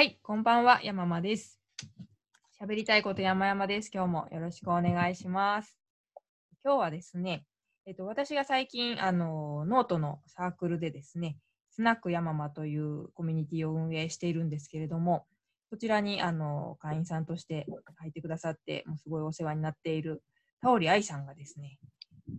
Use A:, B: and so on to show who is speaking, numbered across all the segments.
A: はい、こんばんは、山間です。喋りたいこと山々です。今日もよろしくお願いします。今日はですね、えっと、私が最近、あの、ノートのサークルでですね、スナック山間というコミュニティを運営しているんですけれども、こちらに、あの、会員さんとして入ってくださって、もうすごいお世話になっている、田下愛さんがですね、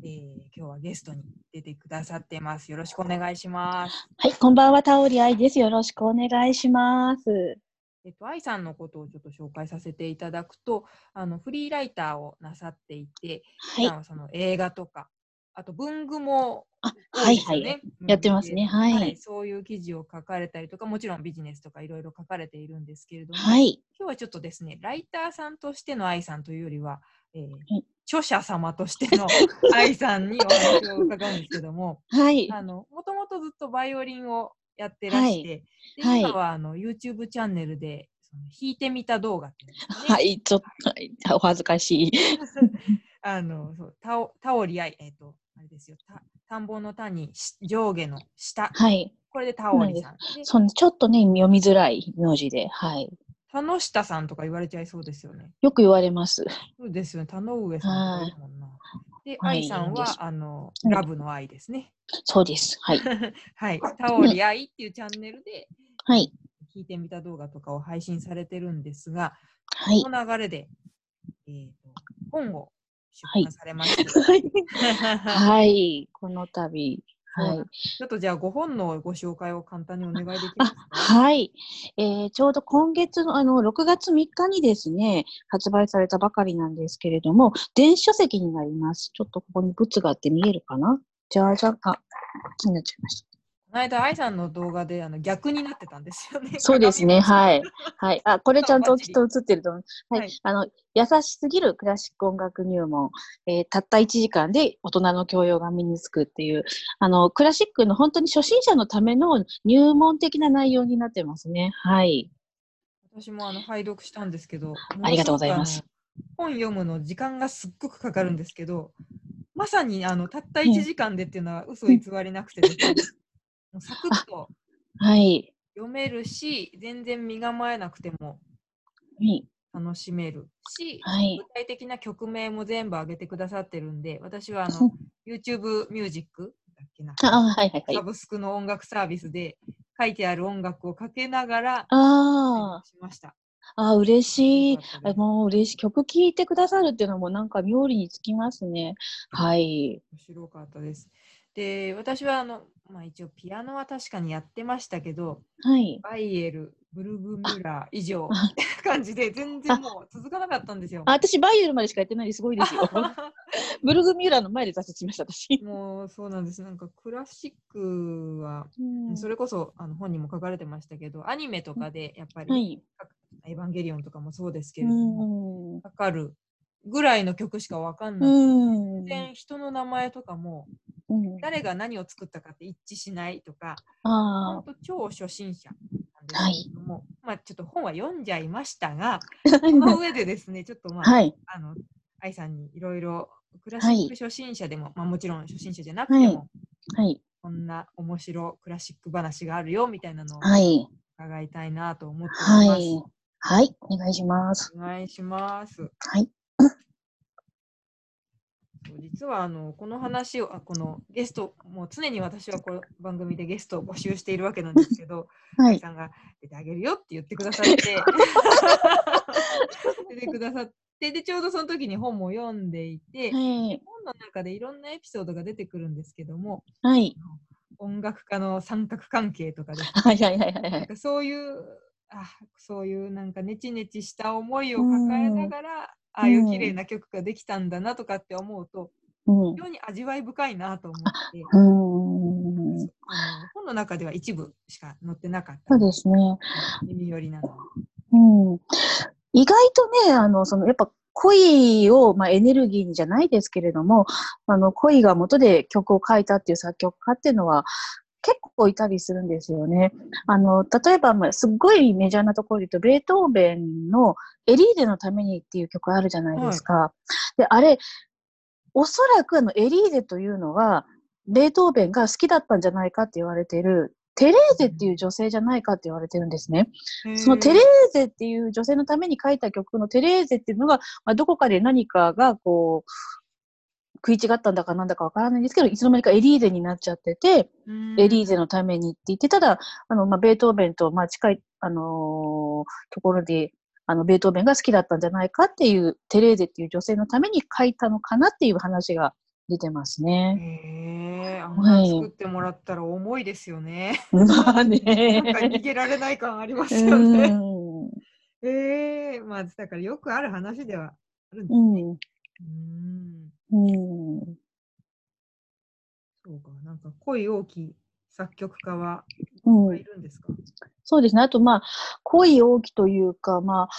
A: えー今日はゲストに出てくださってます。よろしくお願いします。
B: はい、こんばんは、タオリアイです。よろしくお願いします。
A: えっと、愛さんのことをちょっと紹介させていただくと、あのフリーライターをなさっていて、
B: はい
A: はその映画とか、あと文具も
B: あ、
A: 多
B: はいいはい。やってますね
A: 文具系
B: はい
A: そういう記事を書かれたりとか、もちろんビジネスとかいろいろ書かれているんですけれども、
B: はい、
A: 今日はちょっとですね、ライターさんとしての愛さんというよりは、えー
B: い。
A: 著者様としての 愛さんにお話を伺うんですけども、
B: はい、
A: あの、もともとずっとバイオリンをやってらして、で
B: はい。
A: 今はあの YouTube チャンネルで弾いてみた動画ね。
B: はい、ちょっと、はい。お恥ずかしい。
A: あのそうタオタオリアイ、えっ、と、あれですよ、た田んぼの田にし上下の下、
B: はい、
A: これでタオリさん。で、
B: そのちょっとね、読みづらい名字で、はい。
A: 田の下さんとか言われちゃいそうですよね。
B: よく言われます。
A: そうですよね、田の上さんとかもんな。で、
B: はい
A: 愛さんは、あの、
B: うん
A: ラブの愛ですね。
B: そうです。はい、
A: はい、タオリアイっていうチャンネルで、
B: はい、
A: 弾いてみた動画とかを配信されてるんですが、
B: はい
A: こ。の流れで、えーと本を出
B: はい
A: 版されました。
B: はい、この度、はい。
A: ちょっとじゃあご本のご紹介を簡単にお願いできますか？
B: はい、えーちょうど今月のあの6月3日にですね、発売されたばかりなんですけれども、電子書籍になります。ちょっとここに物があって見えるかな？じゃあじゃあ、あ、気になっちゃいました。
A: この間、愛さんの動画であの逆になってたんですよね。
B: そうですね、
A: い。
B: はい。はい。あ、これちゃんときっと映ってると思う。はい。
A: はい
B: あの、優しすぎるクラシック音楽入門。えーたった1時間で大人の教養が身につくっていう、あの、クラシックの本当に初心者のための入門的な内容になってますね。はい。
A: 私もあの拝読したんですけど、
B: ありがとうございます。
A: 本読むの時間がすっごくかかるんですけど、まさにあのたった1時間でっていうのは嘘偽りなくてですね、サクッと
B: はい。
A: 読めるし、全然身構えなくても
B: はい。
A: 楽しめるし、
B: はい
A: 具。体的な曲名も全部上げてくださってるんで、私はあの YouTube ミュージックだっけな、
B: はいはいはい
A: サ。ブスクの音楽サービスで書いてある音楽をかけながら
B: あ
A: しました。
B: あ、あ嬉しいもう嬉しい。曲聴いてくださるっていうのもなんか妙利につきますね。はい。
A: 面白かったです。で、私はあの、まあ、一応ピアノは確かにやってましたけど、
B: はい。
A: バイエル、ブルグミュラー以上感じで全然もう続かなかったんですよ。
B: あ私、バイエルまでしかやってないですごいですよ。ブルグミューラーの前で挫折しました、私。
A: もうそうなんです。なんかクラシックは、
B: うん
A: それこそあの本にも書かれてましたけど、アニメとかでやっぱり、
B: はい。
A: エヴァンゲリオンとかもそうですけ
B: う
A: れども、
B: ん。
A: かかるぐらいの曲しかわかんなくて、
B: うん
A: 全然人の名前とかも
B: うん
A: 誰が何を作ったかって一致しないとか、
B: あ
A: 本当超初心者なんですけれども、まあちょっと本は読んじゃいましたが、その上でですね、ちょっとまあ、
B: はい。
A: あの、愛さんにいろいろクラシック初心者でも、まあもちろん初心者じゃなくても、
B: はいはい。
A: こんな面白クラシック話があるよみたいなのを
B: はい。
A: 伺いたいなと思っております。
B: はい。はい。お願いします。
A: お願いします。
B: はい。
A: 実はあのこの話をあこのゲストもう常に私はこの番組でゲストを募集しているわけなんですけど、
B: はい。
A: 愛さんが出てあげるよって言ってくださって 出てくださってでちょうどその時に本も読んでいて、
B: はい。
A: 本の中でいろんなエピソードが出てくるんですけども
B: はい。
A: 音楽家の三角関係とかですね
B: はい。はい。はい。は
A: なん
B: い。
A: かそういうあそういうなんかネチネチした思いを抱えながら、ああいう綺麗な曲ができたんだなとかって思うと、
B: うん
A: 非。常に味わい深いなと思って、
B: うん。
A: 本の中では一部しか載ってなかった
B: そうですね。
A: 耳寄りなの。
B: うん。意外とね、あの、その、やっぱ恋を、まあ、エネルギーにじゃないですけれども、あの、恋が元で曲を書いたっていう作曲家っていうのは、結構いたりするんですよね。あの、例えば、まあ、すっごいメジャーなところで言うと、ベートーベンのエリーゼのためにっていう曲あるじゃないですか。で、あれ、おそらくあの、エリーゼというのは、ベートーベンが好きだったんじゃないかって言われているテレーゼっていう女性じゃないかって言われてるんですね。そのテレーゼっていう女性のために書いた曲のテレーゼっていうのが、まあ、どこかで何かがこう、食い違ったんだかなんだかわからないんですけど、いつの間にかエリーゼになっちゃってて、エリーゼのためにって言って、ただ、あの、まあ、ベートーベンと、まあ、近い、あのーところで、あの、ベートーベンが好きだったんじゃないかっていう、テレーゼっていう女性のために書いたのかなっていう話が出てますね。
A: へえ、あんな作ってもらったら重いですよね。
B: まあ
A: なんか
B: ね。
A: 逃げられない感ありますよね。
B: うん
A: ええまあだからよくある話ではあるんです
B: う
A: ね。
B: ん。
A: うん。
B: うん。
A: そうか、なんか恋大きい作曲家は
B: うん
A: いるんですか？
B: そうですね。あと、まあ、恋大きというか、まあ、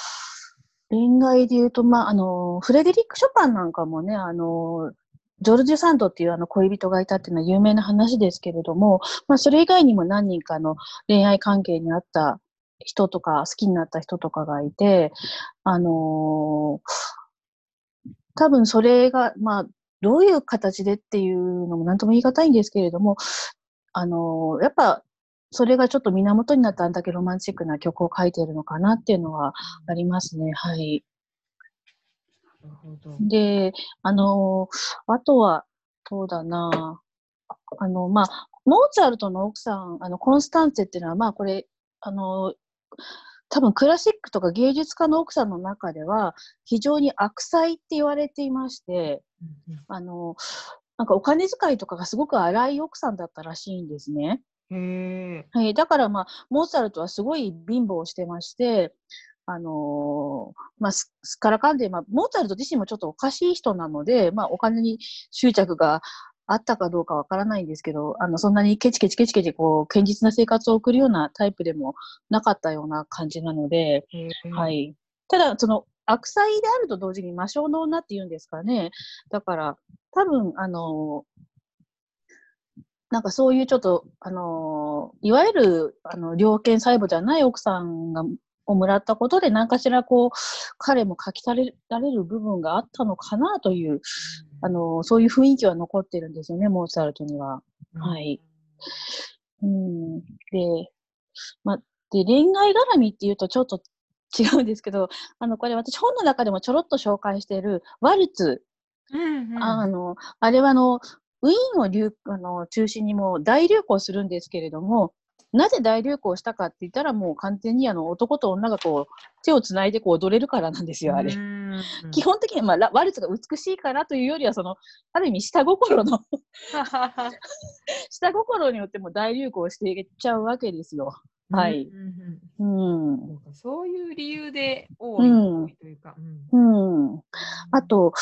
B: 恋愛で言うと、まあ、あの、フレデリック・ショパンなんかもね、あの、ジョルジュ・サンドっていうあの恋人がいたっていうのは有名な話ですけれども、まあ、それ以外にも何人かの恋愛関係にあった人とか、好きになった人とかがいて、あの多分それが、まあ、どういう形でっていうのも何とも言い難いんですけれども、あのやっぱ、それがちょっと源になったあんだけロマンチックな曲を書いてるのかなっていうのはありますね。はい。
A: なるほど。
B: で、あのあとは、そうだなあの、まあ、モーツァルトの奥さん、あの、コンスタンツェっていうのは、まあ、これ、あの多分クラシックとか芸術家の奥さんの中では、非常に悪妻って言われていまして、
A: うん
B: あの、なんかお金遣いとかがすごく荒い奥さんだったらしいんですね。
A: うんへえ。
B: はい、だから、まあ、モーツァルトはすごい貧乏をしてまして、あのーまあ、すすっからかんで、まあ、モーツァルト自身もちょっとおかしい人なので、まあ、お金に執着があったかどうかわからないんですけど、あの、そんなにケチケチケチケチ、こう、堅実な生活を送るようなタイプでもなかったような感じなので、は。い。ただ、その、悪妻であると同時に魔性の女っていうんですかね。だから、多分、あの、なんかそういうちょっと、あの、いわゆる、あの、猟犬細胞じゃない奥さんが、をもらったことで、何かしらこう、彼も書き足れられる部分があったのかなという、あの、そういう雰囲気は残ってるんですよね、モーツァルトには。はい。うん。で、まあ、で、恋愛絡みっていうとちょっと違うんですけど、あの、これ私本の中でもちょろっと紹介しているワルツ。
A: うんうん。
B: あの、あれはあの、ウィーンを流あの中心にもう大流行するんですけれども、なぜ大流行したかって言ったらもう完全にあの男と女がこう手をつないでこう踊れるからなんですよ、あれ。
A: うん
B: 基本的には、まあ、ラワルツが美しいからというよりは、その、ある意味下心の 下心によっても大流行していっちゃうわけですよ。はい
A: うん。そういう理由で多い,、
B: うん
A: というか。うん
B: うん。あ、と、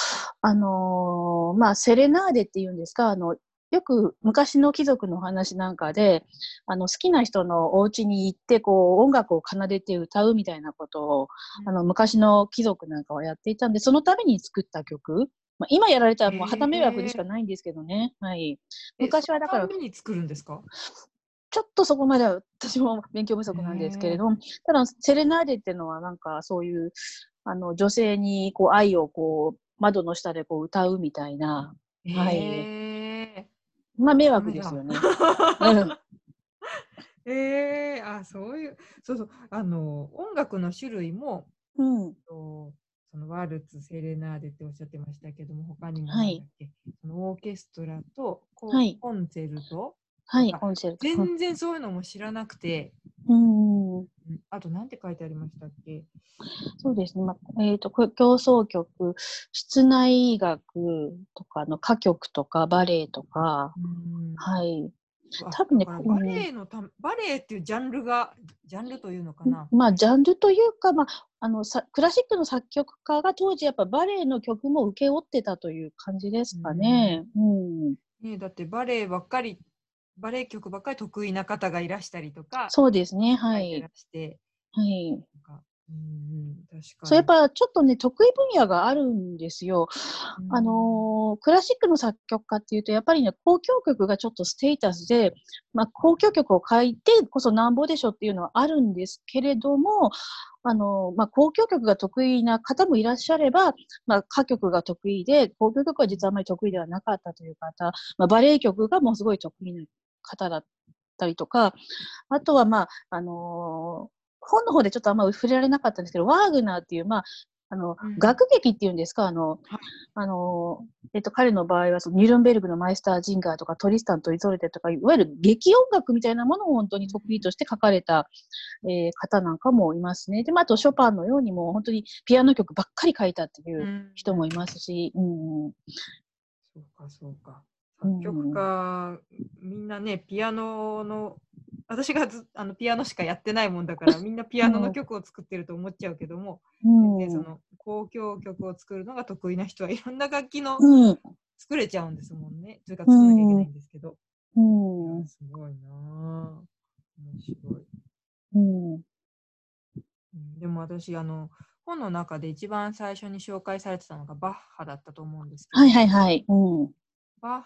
B: あのーまあ、セレナーデっていうんですか、あの、よく昔の貴族のお話なんかで、あの、好きな人のお家に行って、こう、音楽を奏でて歌うみたいなことを、あの、昔の貴族なんかはやっていたんで、そのために作った曲。まあ、今やられたらもう旗迷惑でしかないんですけどね。はい。
A: え
B: 昔はだから
A: そのために作るんですか？
B: ちょっとそこまでは私も勉強不足なんですけれど、ただ、セレナーデっていうのはなんかそういう、あの、女性にこう愛をこう、窓の下でこう歌うみたいな、はい。
A: へ
B: まあ迷
A: ー
B: 惑ですよね。うん
A: ええあ、そういう、そうそう、あの、音楽の種類も、
B: うん。
A: とそのワルツ、セレナーデっておっしゃってましたけども、他にも
B: はい。
A: そのオーケストラとコ,、
B: はい。
A: コンセルト、
B: はい、
A: あ
B: コンセルト。
A: 全然そういうのも知らなくて、
B: うん。
A: うんあとなんて書いてありましたっけ？
B: そうですね。まあ、えっ、と、こ競争曲、室内楽とかの歌曲とかバレエとか、
A: うん
B: はい。
A: あ
B: 多分ね
A: バレエのたバレエっていうジャンルが、ジャンルというのかな？
B: まあ、ジャンルというか、まあ、あの、さクラシックの作曲家が当時やっぱバレエの曲も請け負ってたという感じですかね。うん。
A: ね、だってバレエばっかり、バレエ曲ばっかり得意な方がいらしたりとか、
B: そうですね。はい
A: 書い。して、
B: はい。
A: うんうん、確かに。
B: そう、やっぱちょっとね、得意分野があるんですよ。
A: うん
B: あのークラシックの作曲家っていうと、やっぱりね、交響曲がちょっとステータスで、まあ、交響曲を書いてこそなんぼでしょっていうのはあるんですけれども、あのーまあ、交響曲が得意な方もいらっしゃれば、まあ、歌曲が得意で、交響曲は実はあまり得意ではなかったという方、まあ、バレエ曲がもうすごい得意な方だったりとか、あとはまあ、あのー本の方でちょっとあんま触れられなかったんですけど、ワーグナーっていう、まあ、あの、
A: うん。
B: 学劇っていうんですか、あの、
A: はい。
B: あの、えっと、彼の場合はその、ニュルンベルグのマイスター・ジンガーとか、トリスタンとイゾルテとか、いわゆる劇音楽みたいなものを本当に得意として書かれた、えー方なんかもいますね。で、まあ、あと、ショパンのようにも、本当にピアノ曲ばっかり書いたっていう
A: うん。
B: 人もいますし、うん、
A: そうか、そうか。
B: うん
A: 作曲家、みんなね、ピアノの、私がずあのピアノしかやってないもんだから、みんなピアノの曲を作ってると思っちゃうけども、
B: うん、
A: でその交響曲を作るのが得意な人はいろんな楽器の
B: うん、
A: 作れちゃうんですもんね。というか作らなきゃいけないんですけど。
B: うん、
A: すごいなぁ。面白い。
B: うん、
A: うんでも私、あの、本の中で一番最初に紹介されてたのがバッハだったと思うんですけど、
B: はいはいはい、うん。
A: バッ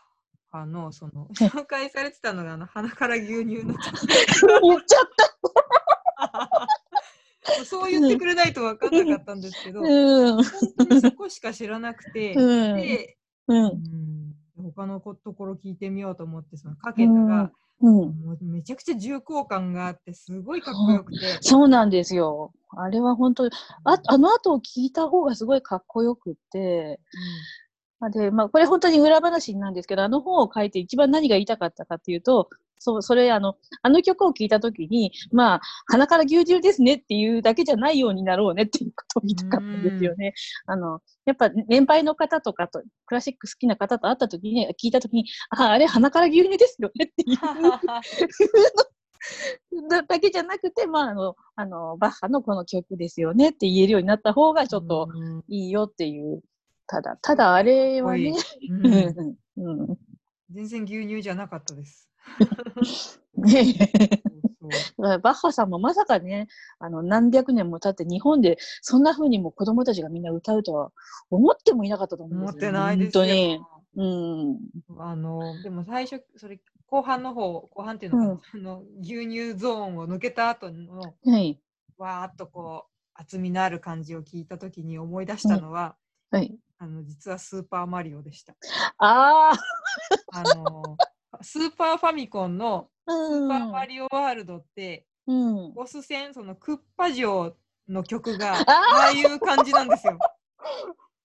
A: ハの、その、紹介されてたのが、あの、鼻から牛乳の。
B: 言っちゃった。
A: そう言ってくれないと分かんなかったんですけど、
B: うん、
A: 本当にそこしか知らなくて、
B: うん。
A: で、
B: うん。
A: う、ん、他のこところ聞いてみようと思って、そのかけたら、
B: うん。
A: もうめちゃくちゃ重厚感があって、すごいかっこよくて、
B: そうなんですよ。あれは本当に、ああの後を聞いた方がすごいかっこよくって、あで、まあ、これ本当に裏話なんですけど、あの本を書いて一番何が言いたかったかっていうと、そう、それ、あの、あの曲を聴いたときに、まあ、鼻から牛乳ですねっていうだけじゃないようになろうねっていうことを言いたかったんですよね。あの、やっぱ年配の方とかと、クラシック好きな方と会ったときに、聞いたときに、あ、あれ鼻から牛乳ですよねっていうだ だけじゃなくて、まあ、あの、あの、バッハのこの曲ですよねって言えるようになった方がちょっと
A: うん
B: いいよっていう。ただ、ただあれはね、
A: うん
B: うんうん
A: 全然牛乳じゃなかったです。
B: バッハさんもまさかね、あの何百年も経って日本でそんな風にも子供たちがみんな歌うとは思ってもいなかったと思うんですよ
A: 思ってないですよ。
B: 本当に。うん。
A: あのでも最初それ後半の方後半っていうのかな、あの牛乳ゾーンを抜けた後の
B: はい。
A: わーっとこう厚みのある感じを聞いた時に思い出したのは、
B: はい。
A: あの実はスーパーマリオでした。
B: ああ。
A: あのスーパーファミコンの
B: う
A: スー
B: ん。
A: パーマリオワールドって、
B: うん。
A: ボス戦そのクッパ城の曲が
B: あ
A: ああいう感じなんですよ。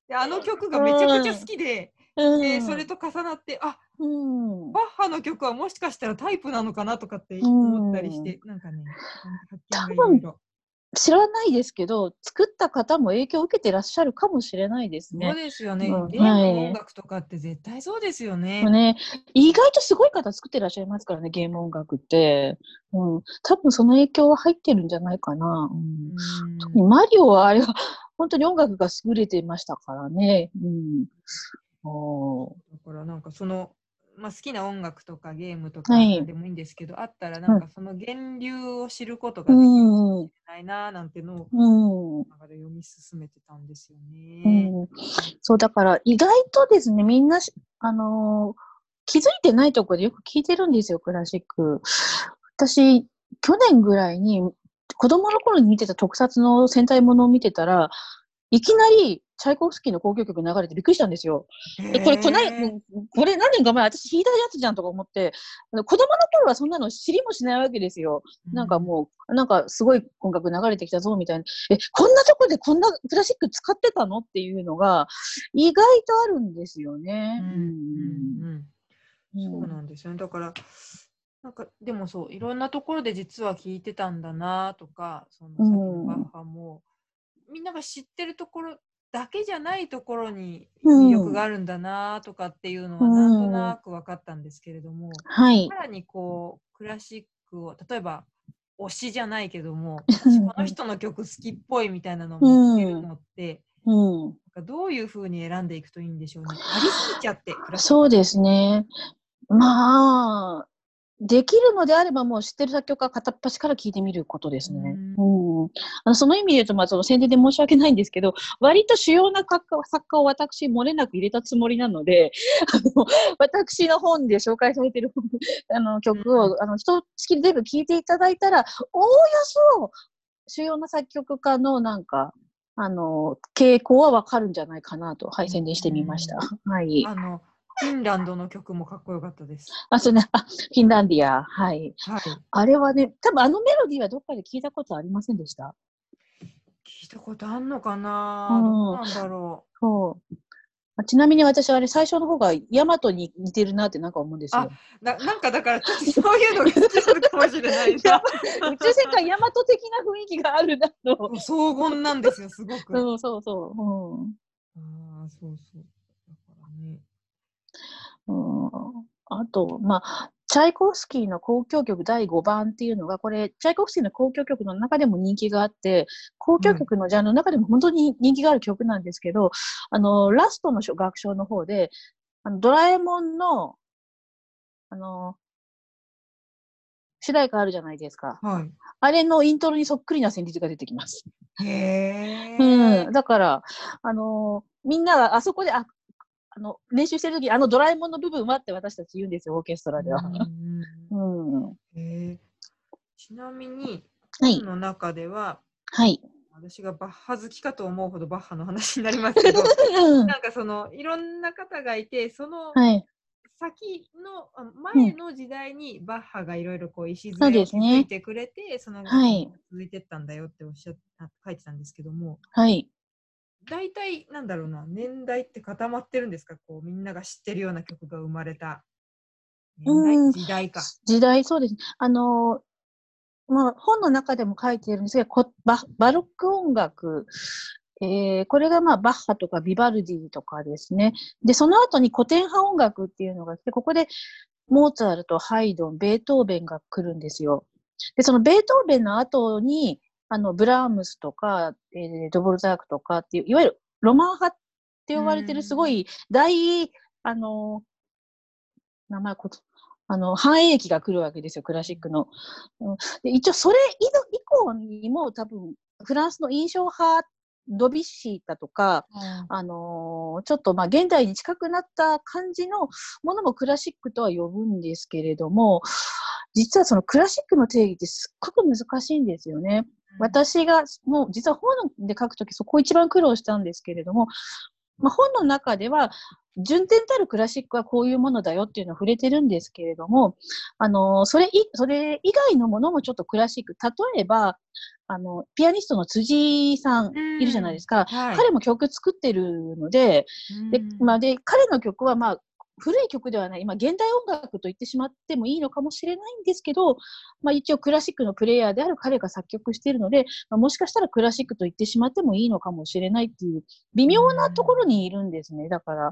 A: であの曲がめちゃくちゃ好きで、
B: うん
A: でそれと重なってあ
B: うん。
A: バッハの曲はもしかしたらタイプなのかなとかって思ったりして、なんかね、発見がいろいろ。
B: 知らないですけど、作った方も影響を受けてらっしゃるかもしれないです
A: そう
B: ね。
A: ですよね。
B: うん
A: ゲーム音楽とかって絶対そうですよね。
B: ね、意外とすごい方作ってらっしゃいますからね、ゲーム音楽って。うん、多分その影響は入ってるんじゃないかな。うん
A: うん
B: 特にマリオはあれは本当に音楽が優れてましたからね。うん、
A: だからなんかその、まあ、好きな音楽とかゲームとか
B: はい。
A: でもいいんですけど、あったらなんかその源流を知ることができるかもしれないななんてのを
B: うん。
A: 中で読み進めてたんですよ
B: う
A: ね。
B: ん、そう、だから意外とですね、みんなし、あのー気づいてないところでよく聞いてるんですよ、クラシック。私、去年ぐらいに、子供の頃に見てた特撮の戦隊ものを見てたら、いきなり、チャイコフスキーの交響曲流れてびっくりしたんですよ。えこれ、こない
A: へー
B: これ何年か前、私弾いたやつじゃんとか思って、子供の頃はそんなの知りもしないわけですよ。なんかもう、なんかすごい音楽流れてきたぞみたいな。え、こんなとこでこんなクラシック使ってたのっていうのが意外とあるんですよね。
A: うんうんうん
B: うん
A: そうなんですよね。だから、なんかでもそう、いろんなところで実は聞いてたんだなとか、そのさっきのバッハも、みんなが知ってるところだけじゃないところに魅力があるんだなとかっていうのは
B: うん
A: なんとなく分かったんですけれども、
B: はい
A: さ。らにこう、クラシックを、例えば、推しじゃないけども、
B: う ん
A: この人の曲好きっぽいみたいなのを見つけるのって、
B: うん。
A: なんかどういうふうに選んでいくといいんでしょうね。ありすぎちゃって、
B: そうですね。まあ、できるのであればもう知ってる作曲家片っ端から聞いてみることですね。うんあのその意味で言うと、まあ、その宣伝で申し訳ないんですけど、割と主要な作家作家を私、漏れなく入れたつもりなので、あの私の本で紹介されているあの曲を、あの一月全部聞いていただいたら、おおよそ主要な作曲家のなんか、あの傾向はわかるんじゃないかなと、はい、宣伝してみました。はい。
A: あのフィンランドの曲もかっこよかったです。
B: あ、そうね、あ、フィンランディア、はい。
A: はい。
B: あれはね、多分あのメロディーはどっかで聞いたことありませんでした？
A: 聞いたことあんのかな、
B: うん
A: どうなんだろ
B: そう。あちなみに私、あれ、最初の方がヤマトに似てるなってなんか思うんですよ。
A: う。ななんかだから、そういうのが好きなのかもしれないな。
B: 宇宙戦艦ヤマト的な雰囲気があるなと。
A: 荘厳なんですよ、すごく。
B: そうそうそう。うん
A: ああ、そうそう。
B: あと、まあ、チャイコフスキーの交響曲第5番っていうのが、これ、チャイコフスキーの交響曲の中でも人気があって、交響曲のジャンルの中でも本当に人気がある曲なんですけど、あの、ラストの楽章の方で、あのドラえもんの、あの、主題歌あるじゃないですか。
A: は
B: あれのイントロにそっくりな旋律が出てきます。
A: い。へえ。
B: うん。だから、あのみんながあそこで、あ、あの、練習してるとき、あのドラえもんの部分はって私たち言うんですよ、オーケストラでは。
A: ちなみに、
B: はい
A: 本の中では、
B: はい。
A: 私がバッハ好きかと思うほどバッハの話になりますけど、
B: うん
A: なんかそのいろんな方がいて、その
B: はい。
A: 先のあ前の時代にバッハがいろいろこう礎を
B: ですね
A: 築いてくれて、その
B: はい
A: 続いてったんだよっておっしゃ書いてたんですけども、
B: はい。
A: 大体なんだろうな、年代って固まってるんですか？こうみんなが知ってるような曲が生まれた時代か。
B: 時代、そうです。あのまあ、本の中でも書いているんですが、こババロック音楽、えーこれがまあバッハとかビバルディとかですね。で、その後に古典派音楽っていうのが来て、ここでモーツァルト、ハイドン、ベートーベンが来るんですよ。で、そのベートーベンの後に、あの、ブラームスとか、えードボルザークとかっていう、いわゆるロマン派って呼ばれてるすごい大、あの、名前こと、あの、繁栄期が来るわけですよ、クラシックの。うん、で一応、それ以以降にも多分、フランスの印象派、ドビュッシーだとか、あのーちょっとまあ現代に近くなった感じのものもクラシックとは呼ぶんですけれども、実はそのクラシックの定義ってすっごく難しいんですよね。私がもう実は本で書くときそこを一番苦労したんですけれども、まあ、本の中では順天たるクラシックはこういうものだよっていうのを触れてるんですけれども、あのそれいそれ以外のものもちょっとクラシック。例えば、あの、ピアニストの辻さんいるじゃないですか。
A: はい、
B: 彼も曲作ってるので、で、まあ、で、彼の曲はまあ、古い曲ではない、今、現代音楽と言ってしまってもいいのかもしれないんですけど、まあ一応クラシックのプレイヤーである彼が作曲しているので、まあ、もしかしたらクラシックと言ってしまってもいいのかもしれないっていう、微妙なところにいるんですね。だから、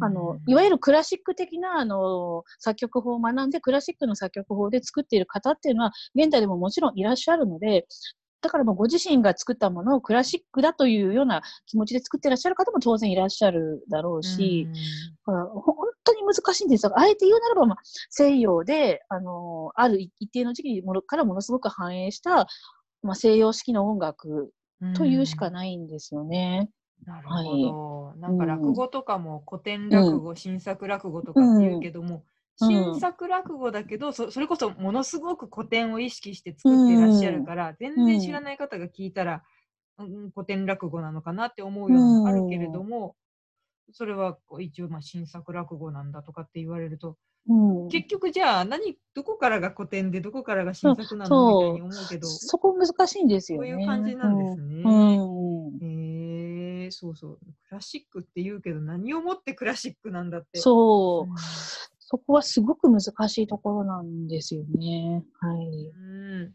B: あの、いわゆるクラシック的な、あの、作曲法を学んで、クラシックの作曲法で作っている方っていうのは、現代でももちろんいらっしゃるので、だからもうご自身が作ったものをクラシックだというような気持ちで作ってらっしゃる方も当然いらっしゃるだろうし、だから本当に難しいんですよ。あえて言うならば、まあ、西洋で、あの、ある一定の時期からものすごく反映した、まあ、西洋式の音楽というしかないんですよね。
A: なるほど。なんか落語とかも古典落語、新作落語とかっていうけども、新作落語だけどそ、それこそものすごく古典を意識して作っていらっしゃるから、全然知らない方が聞いたら、うん、古典落語なのかなって思うようなのあるけれども、それは一応まあ新作落語なんだとかって言われると、
B: うん、
A: 結局じゃあ何どこからが古典でどこからが新作なのみたいに思うけど
B: そこ難しいんですよね。
A: そういう感じなんですね。そうそう。クラシックって言うけど何をもってクラシックなんだって。
B: そう、うん、そこはすごく難しいところなんですよね。はい。
A: うん、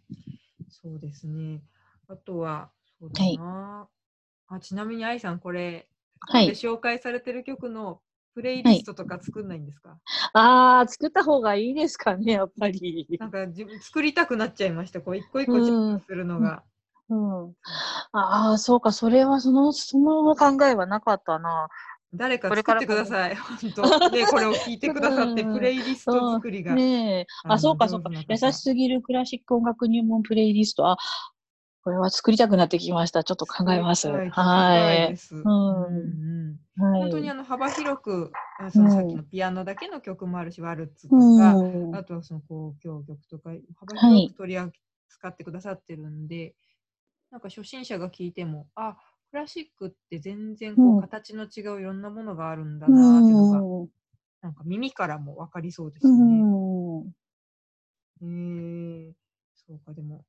A: そうですね。あとはそうだな、はい、あちなみに愛さんこれはい、で紹介されてる曲のプレイリストとか作んないんですか、はい、
B: ああ、作った方がいいですかね、やっぱり。
A: なんか自分作りたくなっちゃいました、こう一個一個チェックするのが。
B: うん、うん、ああ、そうか、それはその、その考えはなかったな。
A: 誰か作ってください、本当。で、これを聞いてくださって、プレイリスト作りが。
B: ねあ、そうか、そうか。優しすぎるクラシック音楽入門プレイリスト。あ、これは作りたくなってきました。ちょっと考えます。はい。
A: はい。うん。本当にあの幅広く、そのさっきのピアノだけの曲もあるし、ワルツとか、あとはその交響曲とか、幅広く取り扱ってくださってるんで、なんか初心者が聞いても、あ、クラシックって全然こう形の違ういろんなものがあるんだなっていうのが、なんか耳からもわかりそうで
B: う
A: すね。
B: ん。
A: へえそうか、でも、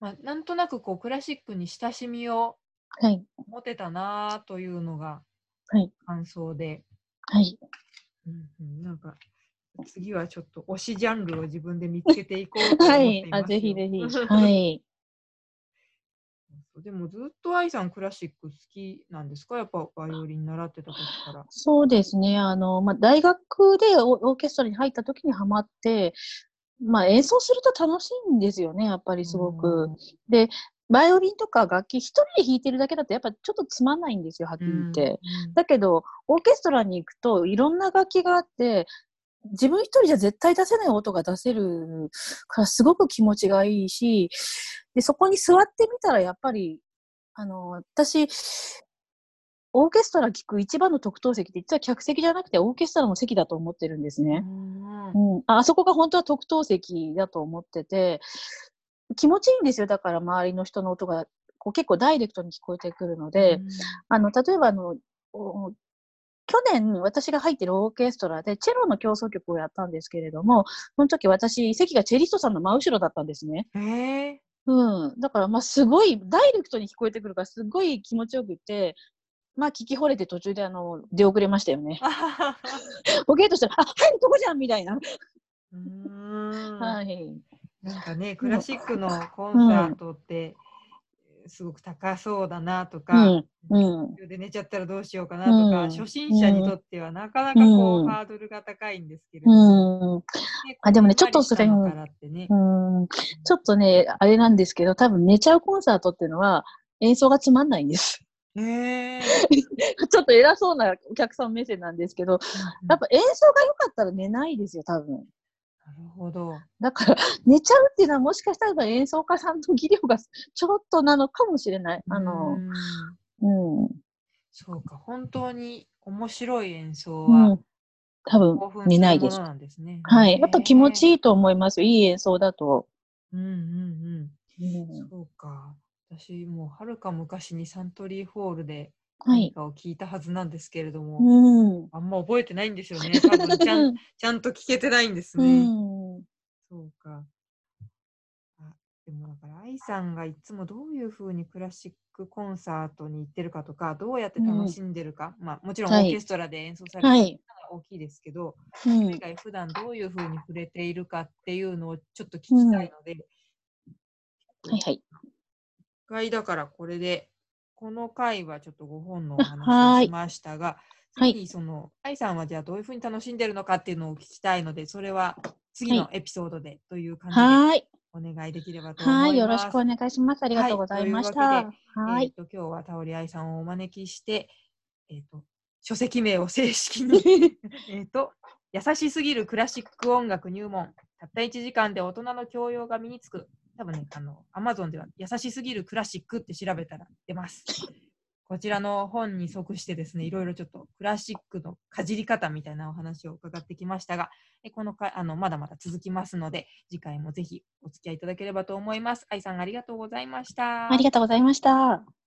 A: まあ、なんとなくこうクラシックに親しみを
B: はい。
A: 持てたなというのが
B: はい
A: 感想で、
B: はい。
A: うんうん、なんか次はちょっと推しジャンルを自分で見つけていこうと思っ
B: はい
A: てい。ますよ。
B: あ、ぜひぜひ。はい。
A: でもずっと愛さんクラシック好きなんですか？やっぱバイオリン習ってた時から。
B: そうですね。あの、まあ、大学でオオーケストラに入った時にハマって、まあ、演奏すると楽しいんですよね、やっぱりすごく。で、バイオリンとか楽器一人で弾いてるだけだとやっぱちょっとつまんないんですよ、はっき
A: うん。
B: り言って。
A: うん
B: だけど、オーケストラに行くといろんな楽器があって、自分一人じゃ絶対出せない音が出せるからすごく気持ちがいいし、で、そこに座ってみたらやっぱり、あの、私、オーケストラ聴く一番の特等席って実は客席じゃなくてオーケストラの席だと思ってるんですね。
A: うん
B: うん、ああそこが本当は特等席だと思ってて、気持ちいいんですよ。だから周りの人の音がこう結構ダイレクトに聞こえてくるので、あの、例えばあの、お去年私が入ってるオーケストラでチェロの協奏曲をやったんですけれども、その時私、席がチェリストさんの真後ろだったんですね。
A: うんへえ
B: うん。だからまあすごい、ダイレクトに聞こえてくるからすごい気持ちよくて、まあ聞き惚れて途中であの、出遅れましたよね。ボケーとしたら、あ、入るとこじゃんみたいな。
A: うーん
B: はい。
A: なんかね、クラシックのコンサートって、すごく高そうだなと
B: う
A: か、
B: ん。うん。
A: で寝ちゃったらどうしようかなとか、
B: うん
A: 初心者にとってはなかなかこう、
B: うん
A: ハードルが高いんですけれども、
B: あでもねちょっとそれ
A: ね
B: うん。ちょっとね、あれなんですけど、多分寝ちゃうコンサートっていうのは演奏がつまんないんです。
A: ねえ
B: ちょっと偉そうなお客さん目線なんですけど、やっぱ演奏が良かったら寝ないですよ、多分。
A: なるほど。
B: だから、寝ちゃうっていうのはもしかしたら演奏家さんの技量が ちょっとなのかもしれない。あの
A: う、ん
B: うん。
A: そうか、本当に面白い演奏
B: う
A: は
B: ん。多分寝ないです
A: するもの。なんですね。
B: はい。やっぱ気持ち
A: いい。
B: と思いますよ。いい演奏だと。
A: うんうんうん。
B: うん
A: そうか。私もうはるか昔にサントリーホールで
B: はい。
A: 何かを聞いたはずなんですけれども、
B: うん。
A: あんま覚えてないんですよね。多分ちゃんちゃんと聞けてないんです
B: う
A: ね。
B: ん。
A: そうか。あでもだから愛さんがいつもどういうふうにクラシックコンサートに行ってるかとか、どうやって楽しんでるか、まあもちろんオ
B: はい
A: ーケストラで演奏されてる
B: はい。
A: のが大きいですけど、
B: うん
A: それ以。外普段どういうふうに触れているかっていうのをちょっと聞きたいので、
B: はいはい。
A: 一回だからこれで、この回はちょっと5本のお
B: は
A: 話を
B: い
A: しましたが、
B: はい
A: 次その愛さんはじゃあどういうふうに楽しんでるのかっていうのを聞きたいので、それは次のエピソードでという感じで
B: はい。
A: お願いできればと思います。
B: はい。よろしくお願いします。ありがとうございました。
A: はい今日はタオリ愛さんをお招きして、えー、と書籍名を正式に えっと優しすぎるクラシック音楽入門たった1時間で大人の教養が身につく多分ねあの Amazon では優しすぎるクラシックって調べたら出ます。こちらの本に即してですねいろいろちょっとクラシックのかじり方みたいなお話を伺ってきましたがこのかあのまだまだ続きますので次回もぜひお付き合いいただければと思います。愛さんありがとうございました。
B: ありがとうございました。